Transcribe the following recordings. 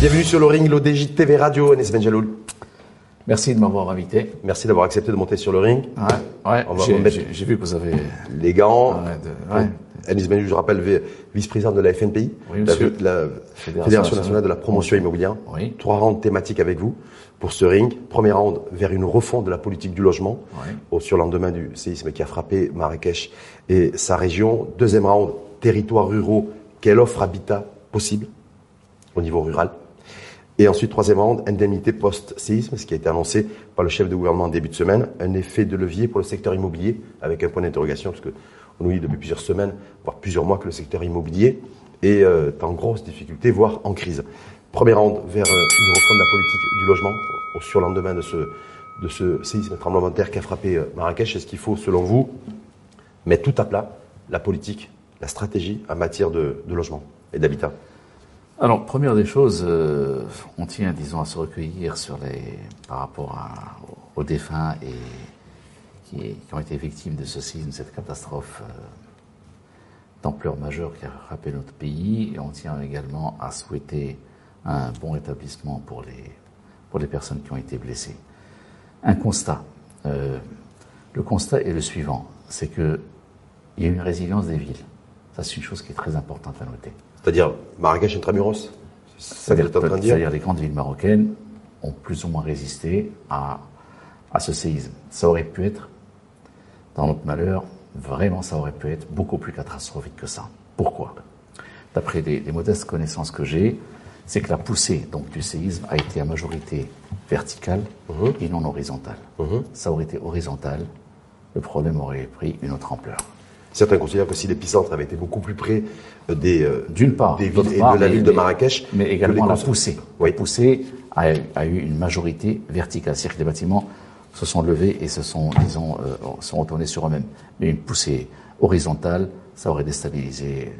Bienvenue sur le ring, l'ODJ TV Radio, Anis Benjaloul. Merci de m'avoir invité. Merci d'avoir accepté de monter sur le ring. Ouais, ouais. J'ai vu que vous avez. Les gants. Ouais, de- ouais. Anis Benjaloul, je rappelle, vi- vice-président de la FNPI, Oui, la, Fédération, nationale de la promotion immobilière. Oui. Trois rounds thématiques avec vous pour ce ring. Premier round vers une refonte de la politique du logement au surlendemain du séisme qui a frappé Marrakech et sa région. Deuxième round, territoires ruraux, quelle offre habitat possible au niveau rural? Et ensuite, troisième round, indemnité post-séisme, ce qui a été annoncé par le chef de gouvernement en début de semaine, un effet de levier pour le secteur immobilier, avec un point d'interrogation, parce que on nous dit depuis plusieurs semaines, voire plusieurs mois, que le secteur immobilier est euh, en grosse difficulté, voire en crise. Premier round vers euh, une refonte de la politique du logement au surlendemain de ce, de ce séisme tremblement de terre qui a frappé euh, Marrakech. Est-ce qu'il faut, selon vous, mettre tout à plat la politique, la stratégie en matière de logement et d'habitat Alors, première des choses, euh, on tient, disons, à se recueillir sur les, par rapport à- aux défunts et qui, ont été victimes de ce séisme, cette catastrophe euh, d'ampleur majeure qui a frappé notre pays. Et on tient également à souhaiter un bon rétablissement pour les, pour les personnes qui ont été blessées. Un constat. Euh, le constat est le suivant, c'est que il y a une résilience des villes. Ça, c'est une chose qui est très importante à noter. C'est-à-dire Marrakech Intramuros C'est-à-dire les grandes villes marocaines ont plus ou moins résisté à, à ce séisme. Ça aurait pu être, dans notre malheur, vraiment ça aurait pu être beaucoup plus catastrophique que ça. Pourquoi? D'après les, les modestes connaissances que j'ai, c'est que la poussée donc, du séisme a été à majorité verticale Mhm. et non horizontale. Ça aurait été horizontal, le problème aurait pris une autre ampleur. Certains considèrent que si l'épicentre avait été beaucoup plus près euh, des, euh, D'une part, des villes et part, de la mais- ville de Marrakech, Mais également les la poussée. Oui. La poussée a, a eu une majorité verticale. C'est-à-dire que les bâtiments se sont levés et se sont, disons, euh, sont retournés sur eux-mêmes. Mais une poussée horizontale, ça aurait déstabilisé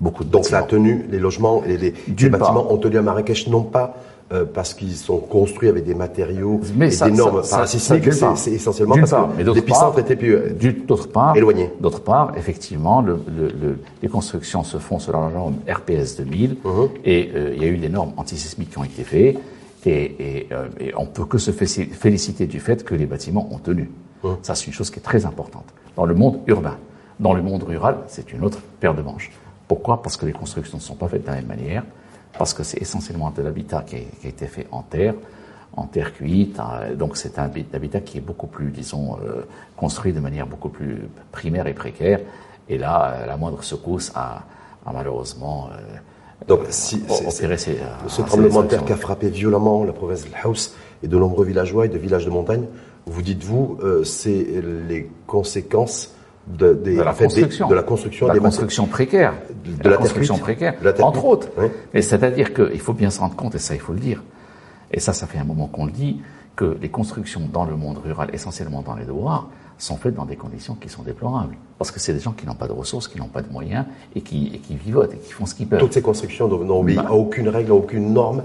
beaucoup de Donc ça a bâtiments. tenu les logements et les, les D'une bâtiments ont tenu à Marrakech non pas euh, parce qu'ils sont construits avec des matériaux Mais et des normes ça- ça- parasismiques, ça, d'une c'est essentiellement parce part, mais que d'autre l'épicentre part, était plus euh, D'autre part, éloigné. D'autre part, effectivement, le- le- le- les constructions se font selon la norme RPS 2000 Mhm. et euh, il y a eu des normes antisismiques qui ont été faites et, et, euh, et on peut que se fé- féliciter du fait que les bâtiments ont tenu. Mhm. Ça, c'est une chose qui est très importante. Dans le monde urbain, dans le monde rural, c'est une autre paire de manches. Pourquoi? Parce que les constructions ne sont pas faites de la même manière, parce que c'est essentiellement de l'habitat qui, a- qui a été fait en terre, en terre cuite. hein, Donc c'est un habi- habitat qui est beaucoup plus, disons, euh, construit de manière beaucoup plus primaire et précaire. Et là, euh, la moindre secousse a, a malheureusement euh, Donc, si, opéré ces, ce tremblement de terre qui a frappé violemment la province de House et de nombreux villageois et de villages de montagne, vous dites-vous, euh, c'est les conséquences de, des- de la des- construction, de la construction de la des matériaux- construction précaire, de de la la, construction cuite, précaire, la entre autres. oui. Mais c'est-à-dire qu'il faut bien se rendre compte, et ça il faut le dire, et ça ça fait un moment qu'on le dit, que les constructions dans le monde rural, essentiellement dans les devoirs, sont faites dans des conditions qui sont déplorables. Parce que c'est des gens qui n'ont pas de ressources, qui n'ont pas de moyens, et qui, et qui vivotent, et qui font ce qu'ils peuvent. Toutes ces constructions n'ont- Bah. aucune règle, à aucune norme.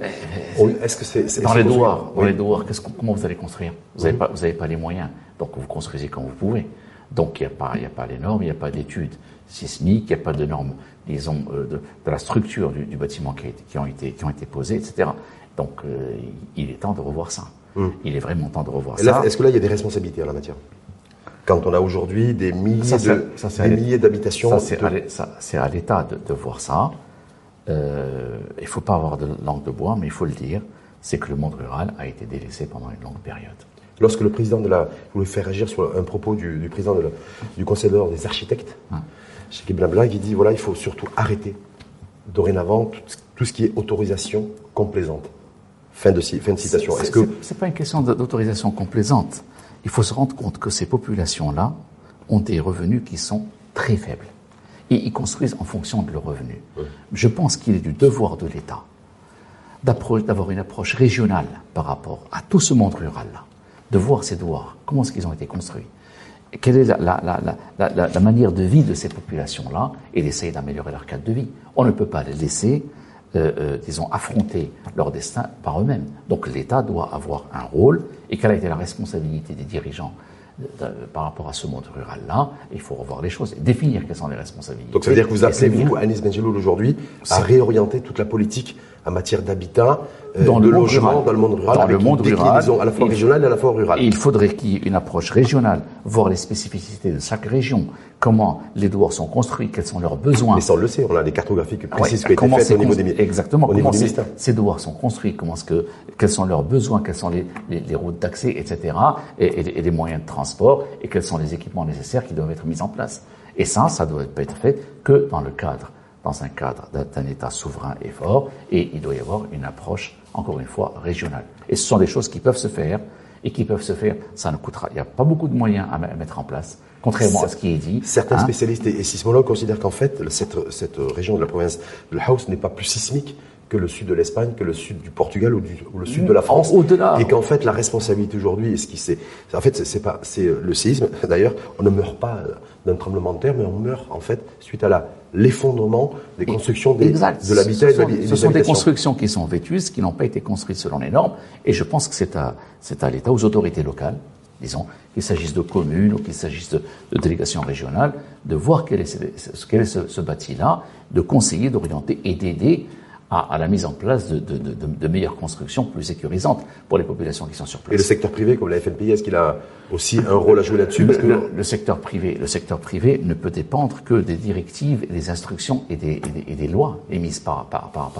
On- Est-ce que c'est Dans les devoirs, dans les devoirs, comment vous allez construire? Vous n'avez pas les moyens, donc vous construisez quand vous pouvez. Donc il n'y a pas, il a pas les normes, il n'y a pas d'études sismiques, il n'y a pas de normes, disons, euh, de, de la structure du, du bâtiment qui, a été- qui ont été, qui ont été posées, etc. Donc euh, il est temps de revoir ça. Il est vraiment temps de revoir là, ça. Est-ce que là, il y a des responsabilités en la matière? Quand on a aujourd'hui des milliers Ça, c'est- de- ça, c'est des à milliers d'habitations. Ça, c'est de- à à l'État de, de voir ça. Euh, il ne faut pas avoir de langue de bois, mais il faut le dire, c'est que le monde rural a été délaissé pendant une longue période. Lorsque le président de la. Je voulais faire réagir sur un propos du, du président de la- du Conseil d'ordre des architectes, chez Blabla, qui dit voilà, il faut surtout arrêter dorénavant tout, tout ce qui est autorisation complaisante. Fin de, ci- fin de citation. Que. c'est- C'est pas une question d'autorisation complaisante. Il faut se rendre compte que ces populations-là ont des revenus qui sont très faibles. Et ils construisent en fonction de leurs revenus. Je pense qu'il est du devoir de l'État d'avoir une approche régionale par rapport à tout ce monde rural-là, de voir ces devoirs, comment est-ce qu'ils ont été construits, quelle est la manière de vie de ces populations-là, et d'essayer d'améliorer leur cadre de vie? On ne peut pas les laisser, euh, euh, disons, affronter leur destin par eux-mêmes. Donc l'État doit avoir un rôle, et quelle a été la responsabilité des dirigeants par rapport à ce monde rural-là, il faut revoir les choses et définir quelles sont les responsabilités. Donc ça veut dire que vous appelez, vous, Anis Benjeloul, aujourd'hui, à réorienter toute la politique en matière d'habitat, euh, de logement dans le monde rural, dans le monde rural, à la fois régionale et à la fois rurale. Il faudrait qu'il y ait une approche régionale, voir les spécificités de chaque région, comment les douars sont construits, quels sont leurs besoins. Mais ça on le sait, on a des cartographies précises qui ont été faites au niveau des Exactement, au comment ces douars sont construits, comment ce que, quels sont leurs besoins, quelles sont les, les, routes d'accès, etc., et, et, les moyens de transport, et quels sont les équipements nécessaires qui doivent être mis en place. Et ça, ça doit être fait que dans le cadre dans un cadre d'un État souverain et fort, et il doit y avoir une approche, encore une fois, régionale. Et ce sont des choses qui peuvent se faire, et qui peuvent se faire, ça ne coûtera, il n'y a pas beaucoup de moyens à mettre en place, contrairement à ce qui est dit. Certains hein. spécialistes et sismologues considèrent qu'en fait, cette, cette région de la province de House n'est pas plus sismique que le sud de l'Espagne, que le sud du Portugal ou, du, ou le sud de la France. Au-delà. Et qu'en fait, la responsabilité aujourd'hui, ce qui c'est, en fait, c'est pas, c'est le séisme. D'ailleurs, on ne meurt pas d'un tremblement de terre, mais on meurt en fait suite à la l'effondrement des constructions des, de l'habitat et de Ce sont des constructions qui sont vétustes, qui n'ont pas été construites selon les normes, et je pense que c'est à, c'est à l'État, aux autorités locales, disons, qu'il s'agisse de communes ou qu'il s'agisse de, délégations régionales, de voir quel est, ce, quel est ce, ce bâti-là, de conseiller, d'orienter et d'aider à, la mise en place de, de, de, de, meilleures constructions plus sécurisantes pour les populations qui sont sur place. Et le secteur privé, comme la FNPI, est-ce qu'il a aussi un rôle à jouer là-dessus? Le, secteur privé, le secteur privé ne peut dépendre que des directives, des instructions et des, et des, lois émises par, par, par,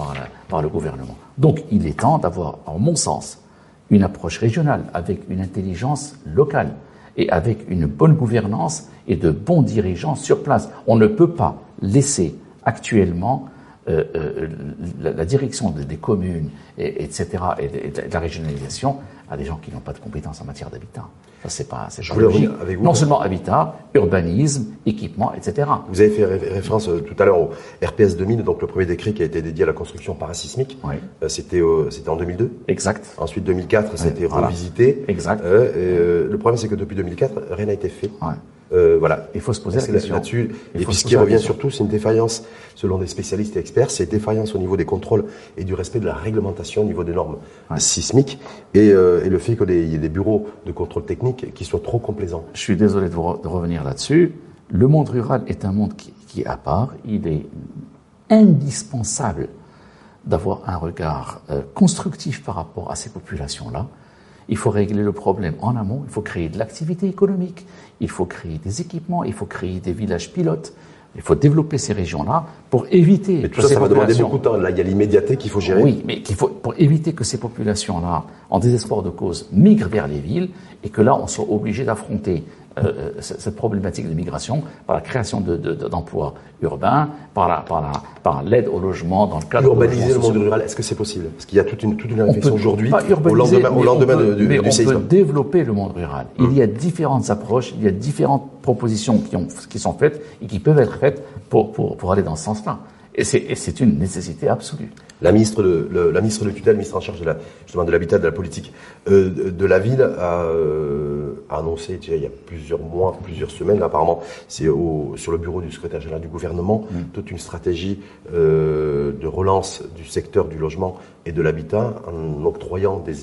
par, le gouvernement. Donc, il est temps d'avoir, en mon sens, une approche régionale avec une intelligence locale et avec une bonne gouvernance et de bons dirigeants sur place. On ne peut pas laisser actuellement euh, euh, la, direction des communes, et, etc., et de, la régionalisation à des gens qui n'ont pas de compétences en matière d'habitat. Ça, c'est pas, c'est pas logique. Avec vous, non seulement habitat, urbanisme, équipement, etc. Vous avez fait référence euh, tout à l'heure au RPS 2000, donc le premier décret qui a été dédié à la construction parasismique. Oui. c'était, c'était en 2002. Exact. Ensuite, 2004, ça a été revisité. Exact. le problème, c'est que depuis 2004, rien n'a été fait. Ouais. Euh, voilà. Il faut se poser la question. Là-dessus, et puis ce qui revient surtout, c'est une défaillance, selon des spécialistes et experts, c'est une défaillance au niveau des contrôles et du respect de la réglementation au niveau des normes sismiques et, euh, et, le fait qu'il y ait des bureaux de contrôle technique qui soient trop complaisants. Je suis désolé de, revenir là-dessus. Le monde rural est un monde qui, qui est à part. Il est indispensable d'avoir un regard euh, constructif par rapport à ces populations-là. Il faut régler le problème en amont, il faut créer de l'activité économique, il faut créer des équipements, il faut créer des villages pilotes, il faut développer ces régions-là pour éviter. Mais tout ça, ça va demander beaucoup de temps. Là, il y a l'immédiateté qu'il faut gérer. Oui, mais qu'il faut pour éviter que ces populations-là, en désespoir de cause, migrent vers les villes et que là, on soit obligé d'affronter euh, euh, cette problématique de migration par la création d'emplois de, urbains, par la, par la, par l'aide au logement dans le cadre urbaniser le monde rural. Est-ce que c'est possible? Parce qu'il y a toute une toute une réflexion aujourd'hui au lendemain, au lendemain peut, du, mais on peut développer le monde rural. Il y a différentes approches, il y a différentes propositions qui, ont, qui sont faites et qui peuvent être faites pour, pour, pour aller dans ce sens-là. Et c'est une nécessité absolue. La ministre de, le, la ministre de tutelle, ministre en charge de la, justement de l'habitat, de la politique euh, de, la ville, a, euh, a annoncé il y a plusieurs mois, plusieurs semaines, apparemment, c'est sur le bureau du secrétaire général du gouvernement, mm. toute une stratégie euh, de relance du secteur du logement et de l'habitat en octroyant des,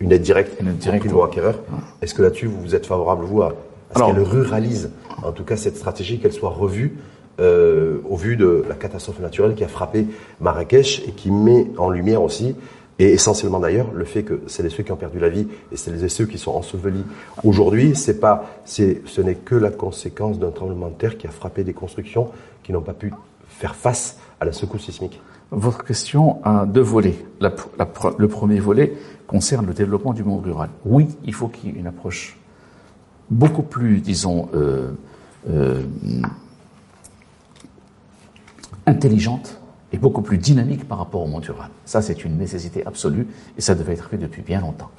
une aide directe aux primo-acquéreurs. Est-ce que là-dessus, vous êtes favorable, vous, à, à ce qu'elle ruralise, en tout cas, cette stratégie, qu'elle soit revue euh, au vu de la catastrophe naturelle qui a frappé Marrakech et qui met en lumière aussi, et essentiellement d'ailleurs, le fait que c'est ceux qui ont perdu la vie et c'est ceux qui sont ensevelis aujourd'hui, c'est pas, c'est, ce n'est que la conséquence d'un tremblement de terre qui a frappé des constructions qui n'ont pas pu faire face à la secousse sismique. Votre question a deux volets. le premier volet concerne le développement du monde rural. Oui, il faut qu'il y ait une approche beaucoup plus, disons, euh, euh, intelligente et beaucoup plus dynamique par rapport au monde rural. Ça, c'est une nécessité absolue et ça devait être fait depuis bien longtemps.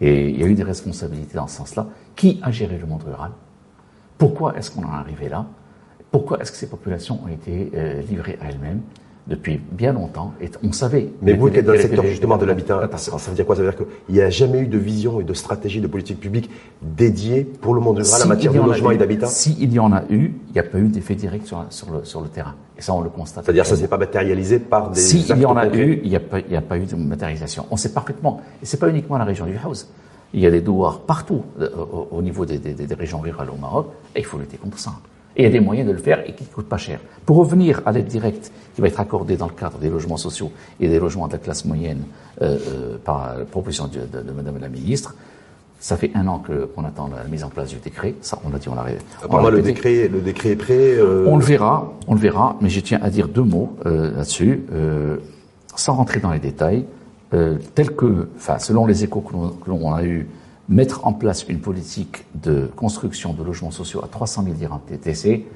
Et il y a eu des responsabilités dans ce sens-là. Qui a géré le monde rural? Pourquoi est-ce qu'on en est arrivé là? Pourquoi est-ce que ces populations ont été euh, livrées à elles-mêmes? Depuis bien longtemps. Et on savait. Mais vous qui êtes dans le secteur justement de l'habitat, ça, veut dire quoi? Ça veut dire qu'il n'y a jamais eu de vision et de stratégie de politique publique dédiée pour le monde rural en matière de logement et d'habitat? S'il y en a eu, il n'y a pas eu d'effet direct sur, le, sur le terrain. Et ça, on le constate. C'est-à-dire ça ne s'est pas matérialisé par des. S'il y en a eu, il n'y a, pas, a pas eu de matérialisation. On sait parfaitement. Et ce n'est pas uniquement la région du House. Il y a des douars partout euh, au, niveau des, régions rurales au Maroc, et il faut lutter contre ça. Et il y a des moyens de le faire et qui ne coûtent pas cher. Pour revenir à l'aide directe qui va être accordée dans le cadre des logements sociaux et des logements de la classe moyenne euh, euh, par la proposition de, de, Madame la Ministre, ça fait un an qu'on attend la mise en place du décret. Ça, on l'a dit, on l'a Apparemment, le décret, le décret est prêt. Euh... On le verra, on le verra. Mais je tiens à dire deux mots là-dessus, sans rentrer dans les détails. Tel que, enfin, selon les échos que l'on a eu, mettre en place une politique de construction de logements sociaux à 300 000 dirhams TTC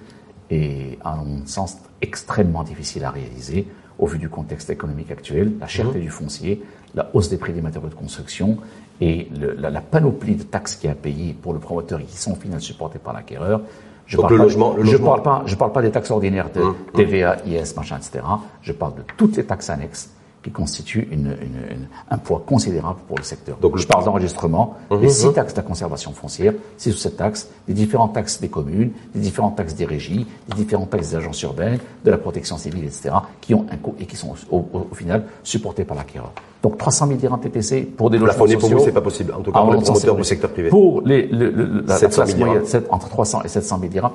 est, à mon sens, extrêmement difficile à réaliser au vu du contexte économique actuel, la cherté mmh. du foncier, la hausse des prix des matériaux de construction et la, panoplie de taxes qui a payé pour le promoteur et qui sont au final supportées par l'acquéreur. Je parle, pas, logement, je parle pas, je parle pas des taxes ordinaires de mmh. TVA, IS, machin, etc. Je parle de toutes les taxes annexes qui constitue une, une, un poids considérable pour le secteur. Donc, je parle d'enregistrement, les mhm, six mhm. taxes de la conservation foncière, six ou sept taxes, les différentes taxes des communes, les différentes taxes des régies, les différentes taxes des agences urbaines, de la protection civile, etc., qui ont un coût et qui sont au, au, final supportés par l'acquéreur. Donc 300 000 dirhams TTC pour des logements sociaux. pour vous, c'est pas possible. En tout cas, pour les promoteurs du secteur privé. Pour les, la, classe moyenne, entre 300 et 700 000 dirhams,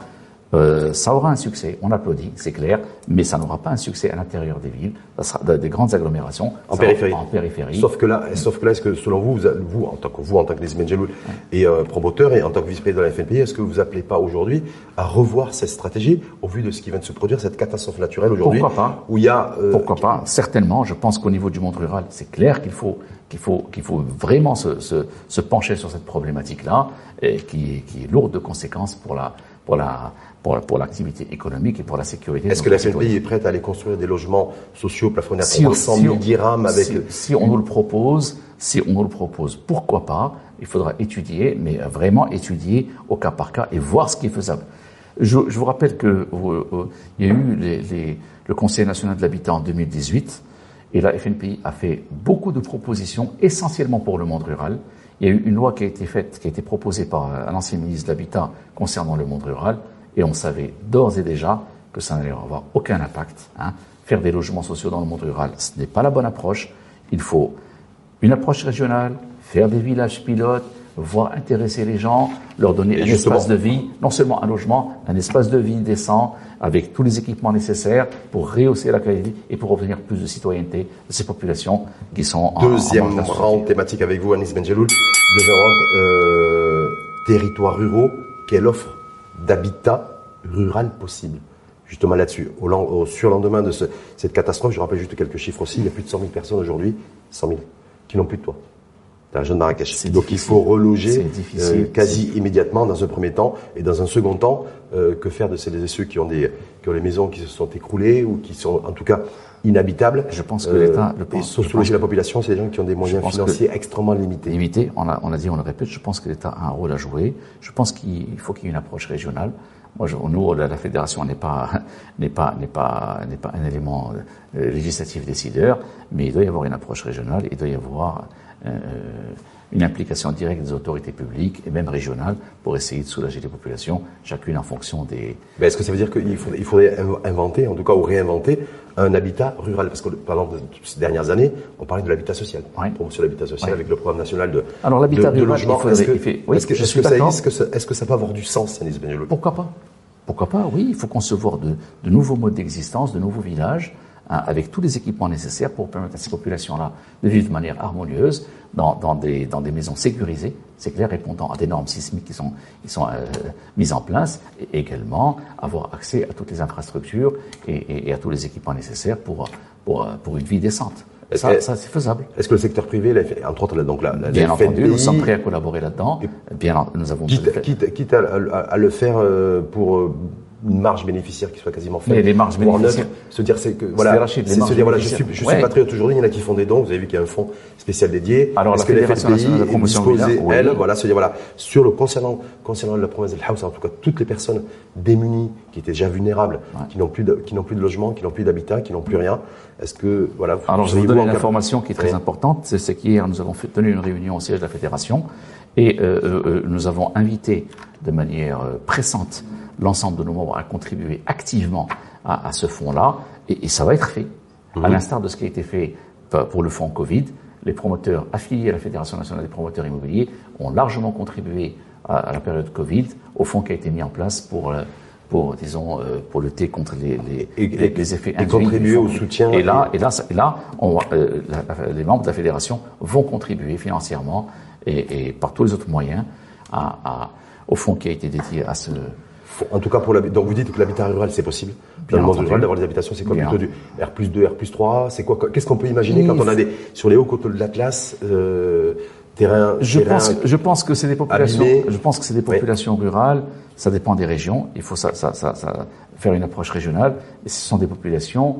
euh, ça aura un succès, on applaudit, c'est clair, mais ça n'aura pas un succès à l'intérieur des villes, ça sera des grandes agglomérations. En périphérie. En périphérie. Sauf que là, sauf que là, est-ce que selon vous, vous, en tant que vous, en tant que et euh, promoteur et en tant que vice-président de la FNPI, est-ce que vous appelez pas aujourd'hui à revoir cette stratégie au vu de ce qui vient de se produire, cette catastrophe naturelle aujourd'hui Pourquoi pas Où il y a. Euh, Pourquoi pas Certainement. Je pense qu'au niveau du monde rural, c'est clair qu'il faut qu'il faut qu'il faut vraiment se, se, se, pencher sur cette problématique-là, et qui, qui est lourde de conséquences pour la pour la pour, l'activité économique et pour la sécurité. Est-ce que la FNPI est prête à aller construire des logements sociaux plafonnés à 300 000 dirhams avec... Si, on nous le propose, si on nous le propose, pourquoi pas? Il faudra étudier, mais vraiment étudier au cas par cas et voir ce qui est faisable. Je, vous rappelle que euh, il y a eu les, le Conseil national de l'habitat en 2018 et la FNPI a fait beaucoup de propositions, essentiellement pour le monde rural. Il y a eu une loi qui a été faite, qui a été proposée par un ancien ministre de l'Habitat concernant le monde rural. Et on savait d'ores et déjà que ça n'allait avoir aucun impact. Hein. Faire des logements sociaux dans le monde rural, ce n'est pas la bonne approche. Il faut une approche régionale, faire des villages pilotes, voir intéresser les gens, leur donner un espace de vie, non seulement un logement, un espace de vie décent, avec tous les équipements nécessaires pour rehausser la qualité et pour obtenir plus de citoyenneté de ces populations qui sont en Deuxième round thématique avec vous, Anis Benjeloul. Round, euh, territoires ruraux, quelle offre d'habitat rural possible. Justement là-dessus, au, au surlendemain de cette catastrophe, je rappelle juste quelques chiffres aussi, il y a plus de 100 000 personnes aujourd'hui, 100 000, qui n'ont plus de toit. Dans la jeune Marrakech. Donc il faut reloger euh, quasi immédiatement dans un premier temps et dans un second temps, euh, que faire de celles et ceux qui ont des qui ont les maisons qui se sont écroulées ou qui sont en tout cas inhabitables. Je pense que l'État. Euh, et soulager la population, c'est des gens qui ont des moyens financiers extrêmement limités. Limités, on a, on a dit, on le répète, je pense que l'État a un rôle à jouer. Je pense qu'il faut qu'il y ait une approche régionale. Moi, je, nous, la, la fédération n'est pas, n'est pas, n'est pas, n'est pas un élément euh, législatif décideur, mais il doit y avoir une approche régionale, il doit y avoir euh, une implication directe des autorités publiques et même régionales pour essayer de soulager les populations, chacune en fonction des. Mais est-ce que ça veut dire qu'il faudrait, il faudrait inventer, en tout cas, ou réinventer un habitat rural? Parce que pendant ces dernières années, on parlait de l'habitat social, oui. promotion de l'habitat social avec le programme national de, Alors, l'habitat rural, logement. Est-ce que, est que, est que, ça, est-ce que ça peut avoir du sens, Anis Pourquoi pas? Pourquoi pas? Oui, il faut concevoir de, de nouveaux modes d'existence, de nouveaux villages avec tous les équipements nécessaires pour permettre à ces populations-là de vivre de manière harmonieuse dans, dans, des, dans des maisons sécurisées, c'est clair, répondant à des normes sismiques qui sont, qui sont euh, mises en place, et également avoir accès à toutes les infrastructures et, et, à tous les équipements nécessaires pour, pour, pour une vie décente. Ça, ça c'est faisable. Est-ce que le secteur privé, entre autres, donc la, bien entendu, nous sommes prêts à collaborer là-dedans. Bien, nous avons quitte, quitte, quitte à, à, le faire euh, pour euh, une marge bénéficiaire qui soit quasiment faite. Mais les marges bénéficiaires. se dire c'est que voilà, c'est se dire voilà, je suis, je suis patriote aujourd'hui. Il y en a qui font des dons. Vous avez vu qu'il y a un fonds spécial dédié. Alors la Fédération nationale de la promotion elle, voilà, se dire voilà, sur le concernant concernant la province de House, en tout cas toutes les personnes démunies qui étaient déjà vulnérables, qui n'ont plus de, qui n'ont plus de logement, qui n'ont plus d'habitat, qui n'ont plus rien. Est-ce que voilà. Alors je vais vous donner une information qui est très importante. C'est qu'hier nous avons fait, tenu une réunion au siège de la fédération et euh, euh, euh nous avons invité de manière pressante l'ensemble de nos membres à contribuer activement à, à ce fonds-là, et, et, ça va être fait. À mhm. l'instar de ce qui a été fait pour le fonds Covid, les promoteurs affiliés à la Fédération nationale des promoteurs immobiliers ont largement contribué à, la période Covid au fonds qui a été mis en place pour euh, pour disons euh, pour lutter contre les les, les, effets et contribuer au soutien et là et là et là on, euh, les membres de la fédération vont contribuer financièrement et, et par tous les autres moyens à, à, au fonds qui a été dédié à ce en tout cas, pour donc vous dites que l'habitat rural, c'est possible. Dans le monde rural, d'avoir des habitations, c'est quoi plutôt du R plus 2, R plus 3 C'est quoi Qu'est-ce qu'on peut imaginer quand on a des sur les hauts côtés de l'Atlas euh, terrain, je pense, je pense que c'est des populations. Je pense que c'est des populations rurales. Ça dépend des régions. Il faut ça, ça, ça, ça, faire une approche régionale. Et ce sont des populations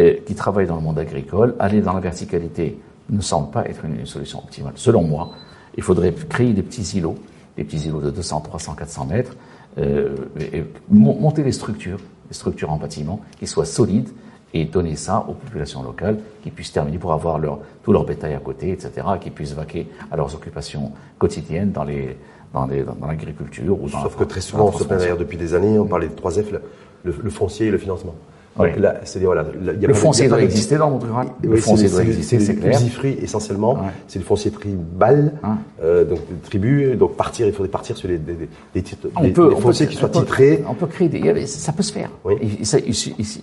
euh, qui travaillent dans le monde agricole. Aller dans la verticalité ne semble pas être une, une solution optimale. Selon moi, il faudrait créer des petits îlots, des petits îlots de 200, 300, 400 mètres et monter les structures, les structures en bâtiment qui soient solides et donner ça aux populations locales qui puissent terminer pour avoir leur, tout leur bétail à côté, etc., qui puissent vaquer à leurs occupations quotidiennes dans les dans, dans l'agriculture Sauf que très souvent, on se plaint d'ailleurs depuis des années, on parlait de 3F, le, le foncier et le financement. Oui. Là, voilà, le foncier doit exister dans le monde rural. Le foncier doit exister, c'est clair. L'usifruit essentiellement, c'est le foncier tribal, euh, donc tribu. Donc partir, il faudrait partir sur les, des, des titres, on peut, fonciers qui soient titrés. On peut créer des, ça peut se faire. Oui. Il,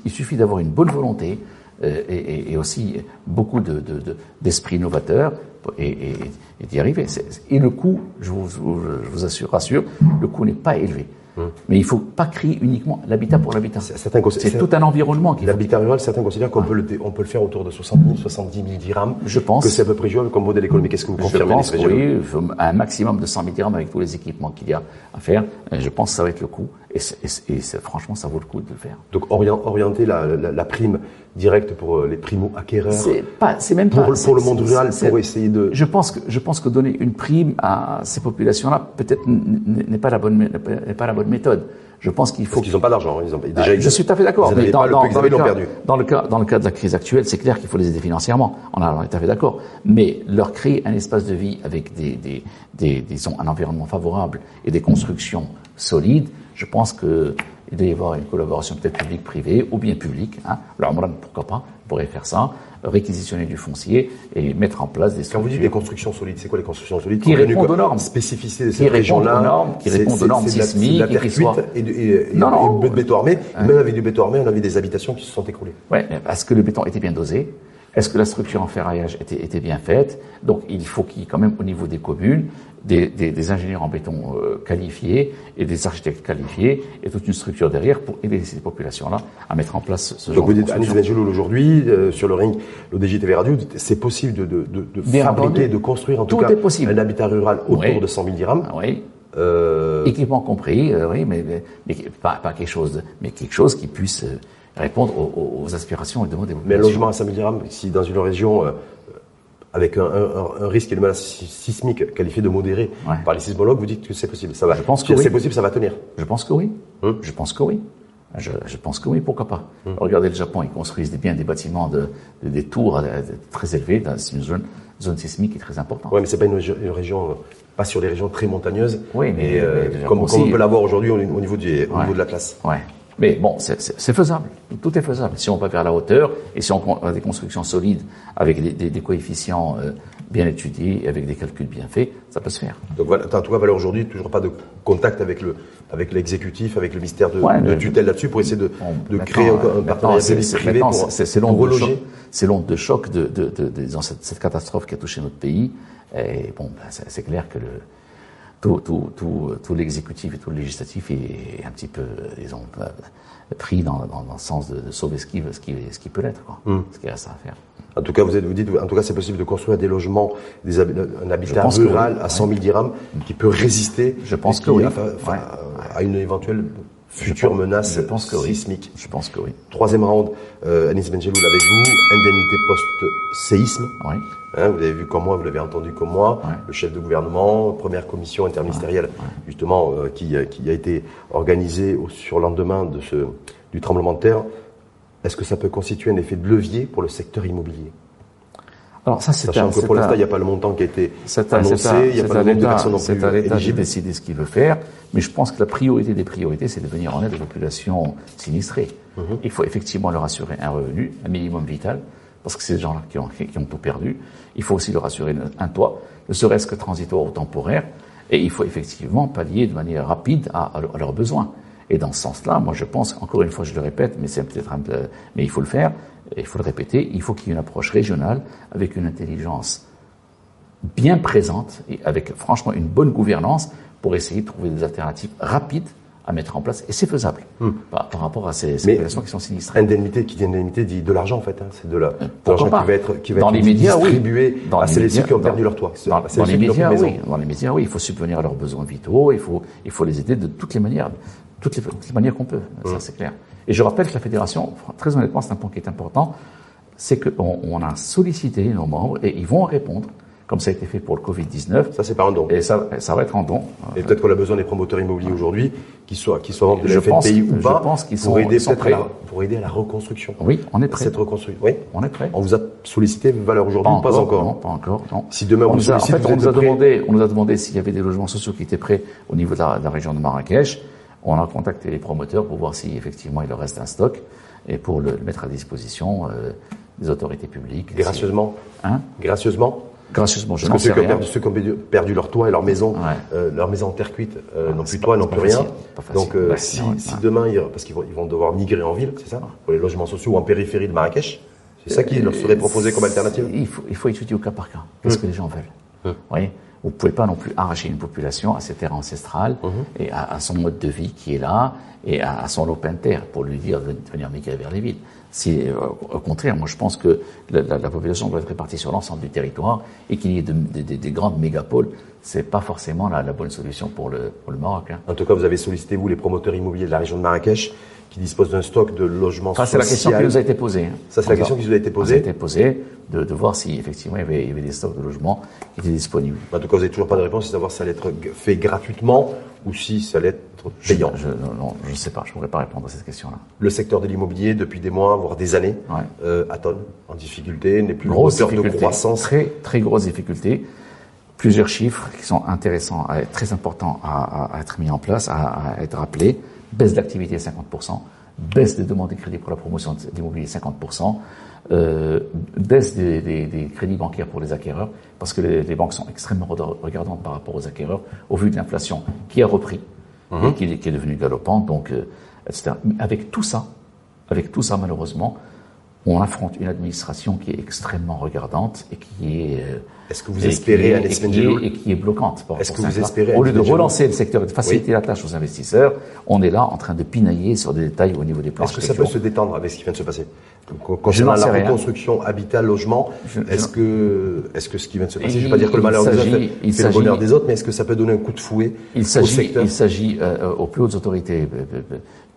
il, suffit d'avoir une bonne volonté euh, et, et, aussi beaucoup de, de, d'esprit novateur et, et, et d'y arriver. Et le coût, je vous, je vous assure, rassure, le coût n'est pas élevé. Hum. Mais il ne faut pas créer uniquement l'habitat pour l'habitat. C'est tout un environnement qui. L'habitat rural, certains considèrent qu'on peut, le, on peut le faire autour de 60 000, 70 000 dirhams. Je pense. Que c'est à peu près jouable comme modèle économique. Qu'est-ce que vous confirmez Je pense oui, un maximum de 100 000 dirhams avec tous les équipements qu'il y a à faire. Je pense que ça va être le coût. Et, et, franchement, ça vaut le coup de le faire. Donc orienter la, la, la prime directe pour euh, les primo-acquéreurs C'est pas, c'est même pour, pas. Pour le monde rural, pour essayer de. Je pense que je pense que donner une prime à ces populations-là peut-être n'est pas la bonne n'est pas la bonne méthode. Je pense qu'il faut. Parce qu'ils n'ont pas d'argent. Ils ont, déjà, ah, je suis tout à fait d'accord. Mais dans, dans, dans, le cas, dans, le cas, dans le cas de la crise actuelle, c'est clair qu'il faut les aider financièrement. On, est tout à fait d'accord. Mais leur créer un espace de vie avec des, des, des, disons, un environnement favorable et des constructions solides, je pense que il doit y avoir une collaboration peut-être publique-privée ou bien publique. Hein. Alors, pourquoi pas, pourrait faire ça réquisitionner du foncier et mettre en place des structures. Quand vous dites des constructions solides, c'est quoi les constructions solides Qui répondent aux normes. Spécificité de cette région-là. Qui répondent aux normes sismiques. et qui soient... et, et, non, non, et béton armé. Hein. Même avec du béton armé, on avait des habitations qui se sont écroulées. Oui, parce que le béton était bien dosé. Est-ce que la structure en ferraillage était, était bien faite? Donc il faut qu'il y ait quand même au niveau des communes des, des, des ingénieurs en béton euh, qualifiés et des architectes qualifiés et toute une structure derrière pour aider ces populations-là à mettre en place ce Donc genre vous dites, Anis Benjeloul, aujourd'hui, euh, sur le ring, l'ODJTV Radio, c'est possible de, de, de, de fabriquer, de construire en tout, tout cas un habitat rural autour de 100 000 dirhams. Oui. Euh... Équipement compris, euh, oui, mais, mais, pas, pas, quelque chose, de, mais quelque chose qui puisse répondre aux, aux, aspirations et demandes des populations. Mais logement à 100 000 dirhams, si dans une région avec un, un, un, risque et une menace sismique qualifié de modéré par les sismologues, vous dites que c'est possible. Ça va. Je pense que c'est possible, ça va tenir. Je pense que oui. Hum. Je pense que oui. Je, je, pense que oui, pourquoi pas. Hum. Regardez le Japon, ils construisent bien des bâtiments, de, des tours euh, très élevés. C'est une zone, zone sismique qui est très importante. Oui, mais c'est pas une, région, euh, pas sur les régions très montagneuses. Oui, mais, euh, comme, on peut l'avoir aujourd'hui au, niveau du, au niveau de la classe. Ouais. Mais bon, c'est faisable. Tout est faisable. Si on va vers la hauteur et si on a des constructions solides avec des, des, des coefficients euh, bien étudiés et avec des calculs bien faits, ça peut se faire. Donc voilà, en tout cas, aujourd'hui, toujours pas de contact avec le avec l'exécutif, avec le ministère de, de tutelle là-dessus pour essayer de, de créer un, partenariat privé pour, C'est l'onde de choc, de de, de, cette, cette, catastrophe qui a touché notre pays. Et bon, ben, c'est clair que le tout, tout, tout, tout l'exécutif et tout le législatif est un petit peu, disons, pris dans, dans, dans le sens de, de, sauver ce qui, ce qui, ce qui peut l'être, quoi, mm. ce qui reste à faire. En tout cas, vous, êtes, vous dites, en tout cas, c'est possible de construire des logements, des, un habitat rural à 100 000 dirhams qui peut résister. Je pense que oui. À, une éventuelle future menace je pense que sismique. Je pense que oui. Troisième round, euh, Anis Benjeloul avec vous, indemnité post-séisme. Oui. Hein, vous l'avez vu comme moi, vous l'avez entendu comme moi, le chef de gouvernement, première commission interministérielle, justement, euh, qui, qui, a été organisée au surlendemain de ce, du tremblement de terre. Est-ce que ça peut constituer un effet de levier pour le secteur immobilier? Alors ça, c'est Sachant que pour l'instant, il n'y a pas le montant qui a été annoncé, il n'y a pas le nombre de personnes non plus C'est de décider ce qu'il veut faire, mais je pense que la priorité des priorités, c'est de venir en aide aux populations sinistrées. Mhm. Il faut effectivement leur assurer un revenu, un minimum vital, parce que c'est des gens-là qui ont, qui ont tout perdu. Il faut aussi leur assurer un toit, ne serait-ce que transitoire ou temporaire, et il faut effectivement pallier de manière rapide à, à leurs besoins. Et dans ce sens-là, moi je pense, encore une fois je le répète, mais c'est peut-être un peu, mais il faut le faire, il faut le répéter, il faut qu'il y ait une approche régionale avec une intelligence bien présente et avec franchement une bonne gouvernance pour essayer de trouver des alternatives rapides à mettre en place, et c'est faisable hmm. par, rapport à ces, ces populations qui sont sinistrées. Indemnité, qui dit indemnité, dit de l'argent en fait, hein. c'est de l'argent qui va être, qui va être distribué dans à celles qui ont perdu leur toit. Dans, dans les médias, oui. Dans les médias, oui, il faut subvenir à leurs besoins vitaux, il faut, il faut les aider de toutes les manières, toutes les, toutes les manières qu'on peut, ça c'est clair. Et je rappelle que la fédération, très honnêtement, c'est un point qui est important, c'est qu'on on a sollicité nos membres et ils vont répondre comme ça a été fait pour le Covid-19. Ça, c'est pas un don. Et ça, ça va être un don. Et peut-être qu'on a besoin des promoteurs immobiliers aujourd'hui, qui soient, qui soient membres de la FNPI ou pas, je pense qu'ils sont, pour aider, sont prêts. À la, pour aider à la reconstruction. Oui, on est prêt. Cette reconstruction. Oui. On est prêt. On vous a sollicité valeur aujourd'hui, pas, pas, encore. Non, pas encore, non. Si demain on, vous a, en fait, on nous a demandé, on nous a demandé s'il y avait des logements sociaux qui étaient prêts au niveau de la, de la région de Marrakech. On a contacté les promoteurs pour voir si effectivement il leur reste un stock et pour le, mettre à disposition euh, des autorités publiques. Gracieusement. Hein? Gracieusement? Gracieusement, je n'en sais rien. Ceux qui ont perdu leur toit et leur maison, euh, leur maison en terre cuite, euh, ah, n'ont plus de toit, n'ont plus rien. Donc euh, si, si, demain, ils, parce qu'ils vont, ils vont devoir migrer en ville, c'est ça, pour les logements sociaux ou en périphérie de Marrakech, c'est ça qui leur serait proposé comme alternative? il faut, il faut étudier au cas par cas. Qu'est-ce que les gens veulent Vous voyez? Vous ne pouvez pas non plus arracher une population à ses terres ancestrales et à, son mode de vie qui est là et à, son open terre pour lui dire de venir migrer vers les villes. Si, au contraire, moi je pense que la, population doit être répartie sur l'ensemble du territoire et qu'il y ait des grandes mégapoles, c'est pas forcément la, bonne solution pour le, pour le Maroc. Hein. En tout cas, vous avez sollicité, vous, les promoteurs immobiliers de la région de Marrakech, qui disposent d'un stock de logements Ça, c'est la question qui nous a été posée. Hein. Ça, c'est la question qui nous a été posée. Ça a été posée de, de, voir si effectivement il y, avait, il y, avait, des stocks de logements qui étaient disponibles. En tout cas, vous n'avez toujours pas de réponse, c'est savoir si ça allait être fait gratuitement ou si ça allait être payant. Je, non, je ne sais pas, je ne pourrais pas répondre à cette question-là. Le secteur de l'immobilier, depuis des mois, voire des années, ouais. euh, en difficulté, n'est plus grosse de croissance? Très, très grosse difficulté. Plusieurs chiffres qui sont intéressants, très importants à, à, être mis en place, à, à être rappelés. Baisse d'activité à 50%, baisse des demandes de crédit pour la promotion d'immobilier 50%, euh, baisse des, des, des, crédits bancaires pour les acquéreurs, parce que les, les, banques sont extrêmement regardantes par rapport aux acquéreurs, au vu de l'inflation qui a repris et mhm. qui, qui, est devenue galopante. Donc, euh, etc. Avec tout ça, avec tout ça, malheureusement, on affronte une administration qui est extrêmement regardante et qui est euh, est-ce que vous espérez, à et, qui est bloquante. Est-ce que vous espérez, au lieu de relancer le secteur et de faciliter la tâche aux investisseurs, on est là en train de pinailler sur des détails au niveau des plans. Est-ce que ça peut se détendre avec ce qui vient de se passer? Concernant la reconstruction, habitat, logement, est-ce que, ce qui vient de se passer, je ne vais pas dire que le malheur des uns fait, le bonheur des autres, mais est-ce que ça peut donner un coup de fouet il au secteur Il s'agit euh, aux plus hautes autorités euh,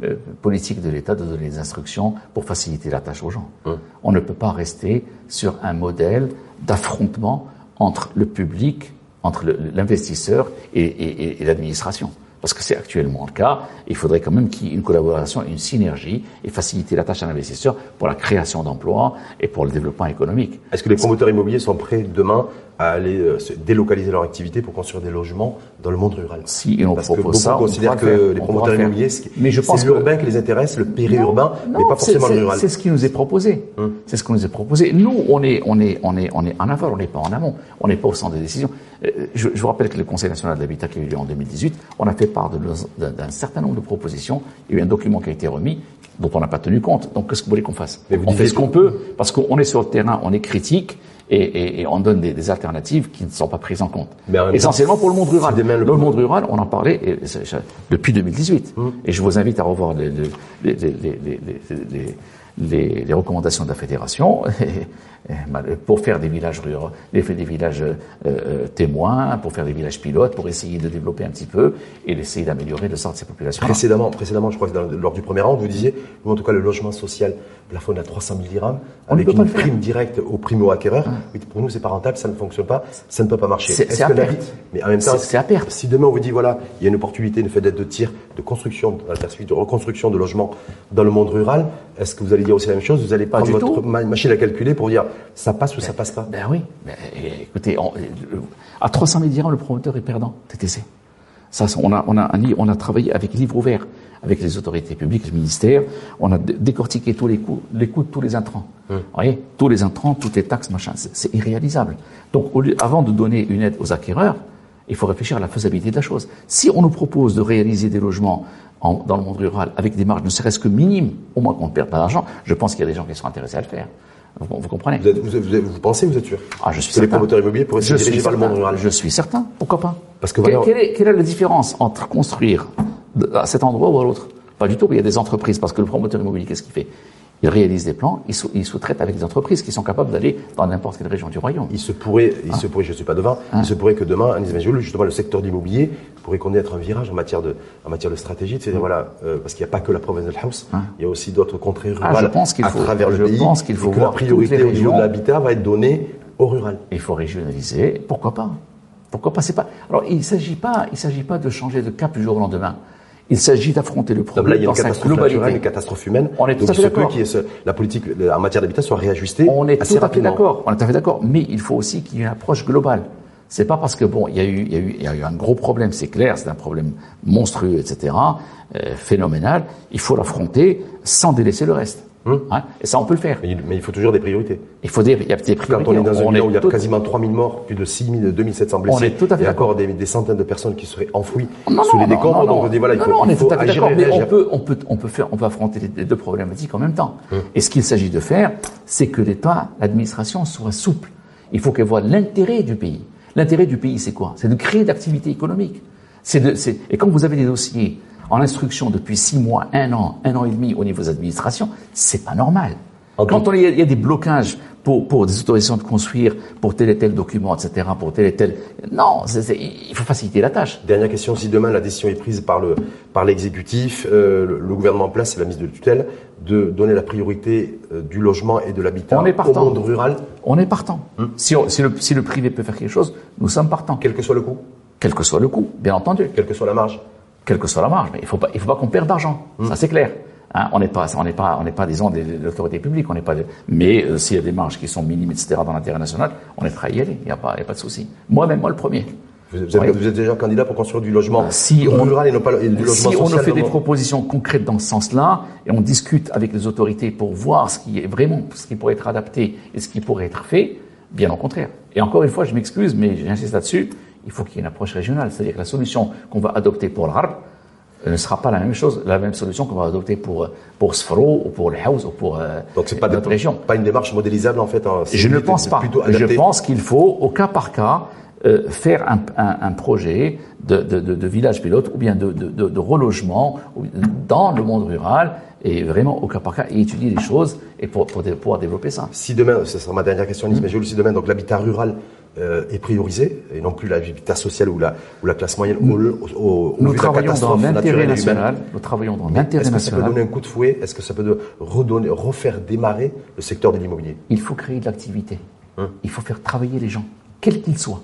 euh, politiques de l'État de donner des instructions pour faciliter la tâche aux gens. Hum. On ne peut pas rester sur un modèle d'affrontement entre le public, entre l'investisseur et, et, et l'administration parce que c'est actuellement le cas. Il faudrait quand même qu'il y ait une collaboration, une synergie et faciliter la tâche à l'investisseur pour la création d'emplois et pour le développement économique. Est-ce que les promoteurs immobiliers sont prêts demain à aller euh, délocaliser leur activité pour construire des logements dans le monde rural? Si on Parce propose que ça, on considèrent que les promoteurs immobiliers, c'est l'urbain qui les intéresse, le périurbain, mais pas forcément le rural. C'est ce qui nous est proposé. Hum. C'est ce qui nous est proposé. Nous, on est, on est, on est, on est en aval, on n'est pas en amont. On n'est pas au centre des décisions. Euh, je, je, vous rappelle que le Conseil national de l'habitat qui a eu lieu en 2018, on a fait part d'un certain nombre de propositions. Il y a eu un document qui a été remis dont on n'a pas tenu compte. Donc, qu'est-ce que vous voulez qu'on fasse? On fait ce qu'on peut parce qu'on est sur le terrain, on est critique et, et, et on donne des, des, alternatives qui ne sont pas prises en compte. Essentiellement pour le monde rural. Le, le monde rural, on en parlait et, depuis 2018. Hum. Et je vous invite à revoir les, les, les, les recommandations de la fédération. pour faire des villages ruraux, des villages euh, euh, témoins, pour faire des villages pilotes, pour essayer de développer un petit peu et d'essayer d'améliorer le sort de ces populations. Précédemment, précédemment, je crois que lors du premier round, vous disiez, nous, en tout cas, le logement social plafonne à 300 000 dirhams, avec une prime directe aux primo-acquéreurs. Mais pour nous, c'est pas rentable, ça ne fonctionne pas, ça ne peut pas marcher. C'est à perte. Mais en même temps, c'est à perte. Si demain on vous dit, voilà, il y a une opportunité, une fenêtre de tir, de construction, dans la perspective de reconstruction de logements dans le monde rural, est-ce que vous allez dire aussi la même chose? Vous allez pas prendre votre machine à calculer pour dire, ça passe ou ça passe pas? Ben oui. écoutez, à 300 000 dirhams, le promoteur est perdant, TTC. Ça, on a, on a, on a travaillé avec livre ouvert, avec les autorités publiques, les ministères. On a décortiqué tous les coûts, les coûts de tous les intrants. Vous voyez, tous les intrants, toutes les taxes, machin. C'est irréalisable. Donc, au lieu, avant de donner une aide aux acquéreurs, il faut réfléchir à la faisabilité de la chose. Si on nous propose de réaliser des logements en, dans le monde rural avec des marges ne serait-ce que minimes, au moins qu'on ne perde pas d'argent, je pense qu'il y a des gens qui sont intéressés à le faire. Vous, vous comprenez? Vous, êtes, vous, vous, pensez, vous êtes sûr? Ah, je suis certain. les promoteurs immobiliers pourraient se diriger vers le monde rural Je suis certain. Pourquoi pas? Parce que quelle, voilà- quelle, est, quelle est la différence entre construire à cet endroit ou à l'autre Pas du tout. Il y a des entreprises parce que le promoteur immobilier, qu'est-ce qu'il fait? Il réalise des plans, il, sous, il sous-traite avec des entreprises qui sont capables d'aller dans n'importe quelle région du royaume. Il se pourrait, il se pourrait, je suis pas devin, il se pourrait que demain, Anis justement, le secteur de l'immobilier pourrait connaître un virage en matière de, en matière de stratégie. C'est-à-dire, voilà, euh, parce qu'il n'y a pas que la province de House, il y a aussi d'autres contrées Ah, rurales je pense qu'il à faut- travers le je pays. pense qu'il faut que voir la priorité au niveau de l'habitat va être donnée au rural. Il faut régionaliser. Pourquoi pas? Pourquoi pas. Alors, il s'agit pas. Il s'agit pas de changer de cap du jour au lendemain. Il s'agit d'affronter le Donc là, problème il y a une catastrophe naturelle, une globalité. catastrophe humaine. On est tout Donc, à fait il se peut d'accord. la politique en matière d'habitat soit réajustée On est assez tout à fait d'accord. On est tout à fait d'accord. Mais il faut aussi qu'il y ait une approche globale. C'est pas parce que bon, il y a eu, il y a eu, il y a eu un gros problème, c'est clair, c'est un problème monstrueux, etc., euh, phénoménal. Il faut l'affronter sans délaisser le reste. Hein Et ça, on peut le faire. Mais il, mais il faut toujours des priorités. Il faut des, il y a des Quand priorités. on est dans un milieu où il y a tout- quasiment 3000 morts, plus de 6000, 2700 blessés, On est tout à fait d'accord. encore des, des centaines de personnes qui seraient enfouies Non, sous non, les décombres, non, donc non. on dit voilà, il faut, on il est faut tout à fait agir d'accord, et mais on peut, on peut, on peut faire, on peut affronter les deux problématiques en même temps. Et ce qu'il s'agit de faire, c'est que l'État, l'administration soit souple. Il faut qu'elle voit l'intérêt du pays. L'intérêt du pays, c'est quoi? C'est de créer de l'activité économique. C'est de, c'est, et quand vous avez des dossiers en instruction depuis six mois, un an, un an et demi au niveau des administrations, c'est pas normal. Quand il y a- il y a des blocages pour, pour des autorisations de construire, pour tel et tel document, etc., pour tel et tel... Non, il faut faciliter la tâche. Dernière question, si demain la décision est prise par le par l'exécutif, euh, le, le gouvernement en place et la ministre de tutelle, de donner la priorité euh, du logement et de l'habitat au monde rural, On est partant. Si, on- si le, si le privé peut faire quelque chose, nous sommes partants. quel que soit le coût, Quel que soit le coût, bien entendu. quelle que soit la marge. Quelle que soit la marge. Mais il faut pas, il faut pas qu'on perde d'argent. Ça, c'est clair. Hein, on n'est pas, on n'est pas, on n'est pas, disons, des- de l'autorité publique. On n'est pas, des- mais euh, s'il y a des marges qui sont minimes, etc., dans l'intérêt national, on est prêt à y aller. Il n'y a pas, il y a pas de souci. Moi-même, moi le premier. Vous, vous êtes, Oui. vous êtes déjà candidat pour construire du logement Si on- rural et non pas du logement Si on nous fait des propositions concrètes dans ce sens-là, et on discute avec les autorités pour voir ce qui est vraiment, ce qui pourrait être adapté et ce qui pourrait être fait, bien au contraire. Et encore une fois, je m'excuse, mais j'insiste là-dessus, il faut qu'il y ait une approche régionale. C'est-à-dire que la solution qu'on va adopter pour l'Arbre euh, ne sera pas la même chose, la même solution qu'on va adopter pour, euh, pour Sfro, ou pour le House, ou pour euh, Donc c'est pas, notre région. pas une démarche modélisable en fait. hein. Je ne pense pas. Je pense qu'il faut, au cas par cas, euh, faire un, un- un projet de, de- de- de village pilote ou bien de, relogement dans le monde rural et vraiment au cas par cas et étudier les choses et pour, pour pouvoir développer ça. Si demain, ce sera ma dernière question, Mm. Nice, mais je si demain, donc l'habitat rural euh, est priorisé et non plus l'habitat social ou la, ou la classe moyenne au, au, Nous travaillons dans l'intérêt national. Nous travaillons dans l'intérêt Est-ce que ça peut national. donner un coup de fouet? Est-ce que ça peut redonner, refaire démarrer le secteur de l'immobilier? Il faut créer de l'activité. Hein? Il faut faire travailler les gens, quels qu'ils soient,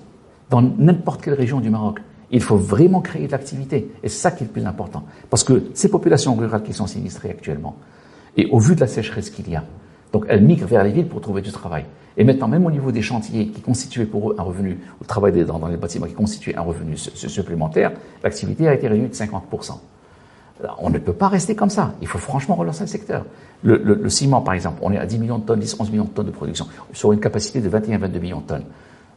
dans n'importe quelle région du Maroc. Il faut vraiment créer de l'activité. Et c'est ça qui est le plus important. Parce que ces populations rurales qui sont sinistrées actuellement, et au vu de la sécheresse qu'il y a, donc elles migrent vers les villes pour trouver du travail. Et maintenant, même au niveau des chantiers qui constituaient pour eux un revenu, le travail dans, les bâtiments qui constituait un revenu su- su- supplémentaire, l'activité a été réduite de 50%. Alors, On ne peut pas rester comme ça. Il faut franchement relancer le secteur. Le, ciment, par exemple, on est à 10 millions de tonnes, 10, 11 millions de tonnes de production, sur une capacité de 21, 22 millions de tonnes.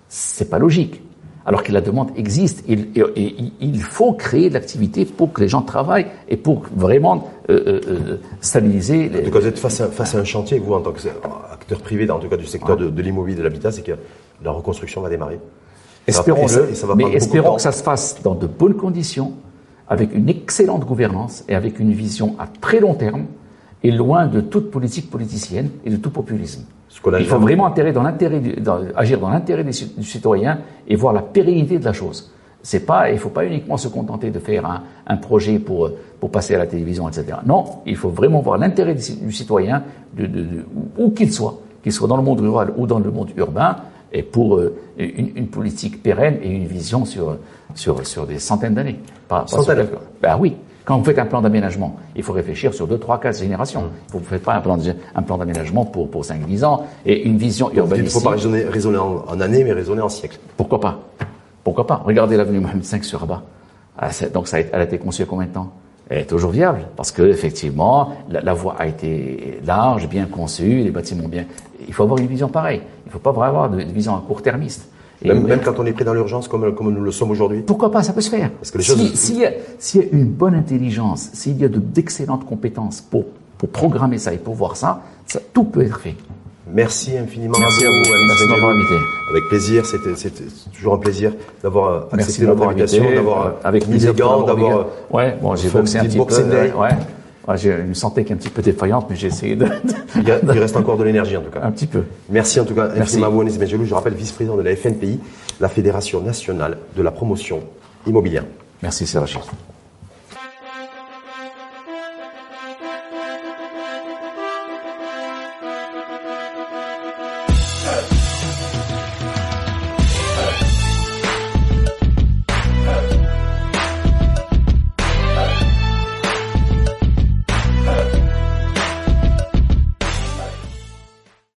C'est pas logique. Alors que la demande existe et, et- et il faut créer de l'activité pour que les gens travaillent et pour vraiment euh, euh, euh, stabiliser. Les... En tout cas, vous êtes face à, face à un chantier, vous, en tant qu'acteur privé, en tout cas du secteur de, de l'immobilier et de l'habitat, c'est que la reconstruction va démarrer. Espérons-le, mais espérons que ça se fasse dans de bonnes conditions, avec une excellente gouvernance et avec une vision à très long terme et loin de toute politique politicienne et de tout populisme. Il faut vraiment dans dans- agir dans l'intérêt du citoyen et voir la pérennité de la chose. C'est pas, il faut pas uniquement se contenter de faire un, un projet pour, pour passer à la télévision, etc. Non, il faut vraiment voir l'intérêt du, ci- du citoyen, de, de- de- où qu'il soit, qu'il soit dans le monde rural ou dans le monde urbain, et pour euh, une, une politique pérenne et une vision sur, sur, sur des centaines d'années. Centaines. Ben oui. Quand vous faites un plan d'aménagement, il faut réfléchir sur deux, trois, quatre générations. Vous ne faites pas un plan, de- un plan d'aménagement pour, pour 5, 10 ans et une vision Il ne faut pas raisonner, raisonner en, en années, mais raisonner en siècles. Pourquoi pas? Pourquoi pas? Regardez l'avenue Mohamed V sur Rabat. Ah, Donc ça a, elle a été conçue il y a combien de temps? Elle est toujours viable parce que effectivement la, la voie a été large, bien conçue, les bâtiments bien. Il faut avoir une vision pareille. Il ne faut pas vraiment avoir de, de vision à court-termiste. Et- Même, même quand on est pris dans l'urgence comme, comme nous le sommes aujourd'hui. pourquoi pas, ça peut se faire. Parce que les Si- choses- S'il y, a- s'il y a une bonne intelligence, s'il y a de- d'excellentes compétences pour, pour programmer ça et pour voir ça, ça, tout peut être fait. Merci infiniment Merci à vous. Anis Merci Benjelloul. invité. Avec plaisir, c'était toujours un plaisir d'avoir euh, Merci accepté notre invitation, invité. d'avoir Euh, avec mis les gants, d'avoir. Ouais, bon, j'ai un boxé un petit boxing peu. day. euh, Ouais. Ouais, j'ai une santé qui est un petit peu défaillante, mais j'ai essayé de, Il y a- il reste encore de l'énergie en tout cas. un petit peu. Merci en tout cas Merci. Benjelloul. Je rappelle vice-président de la FNPI, la Fédération nationale de la promotion immobilière. Merci Serge.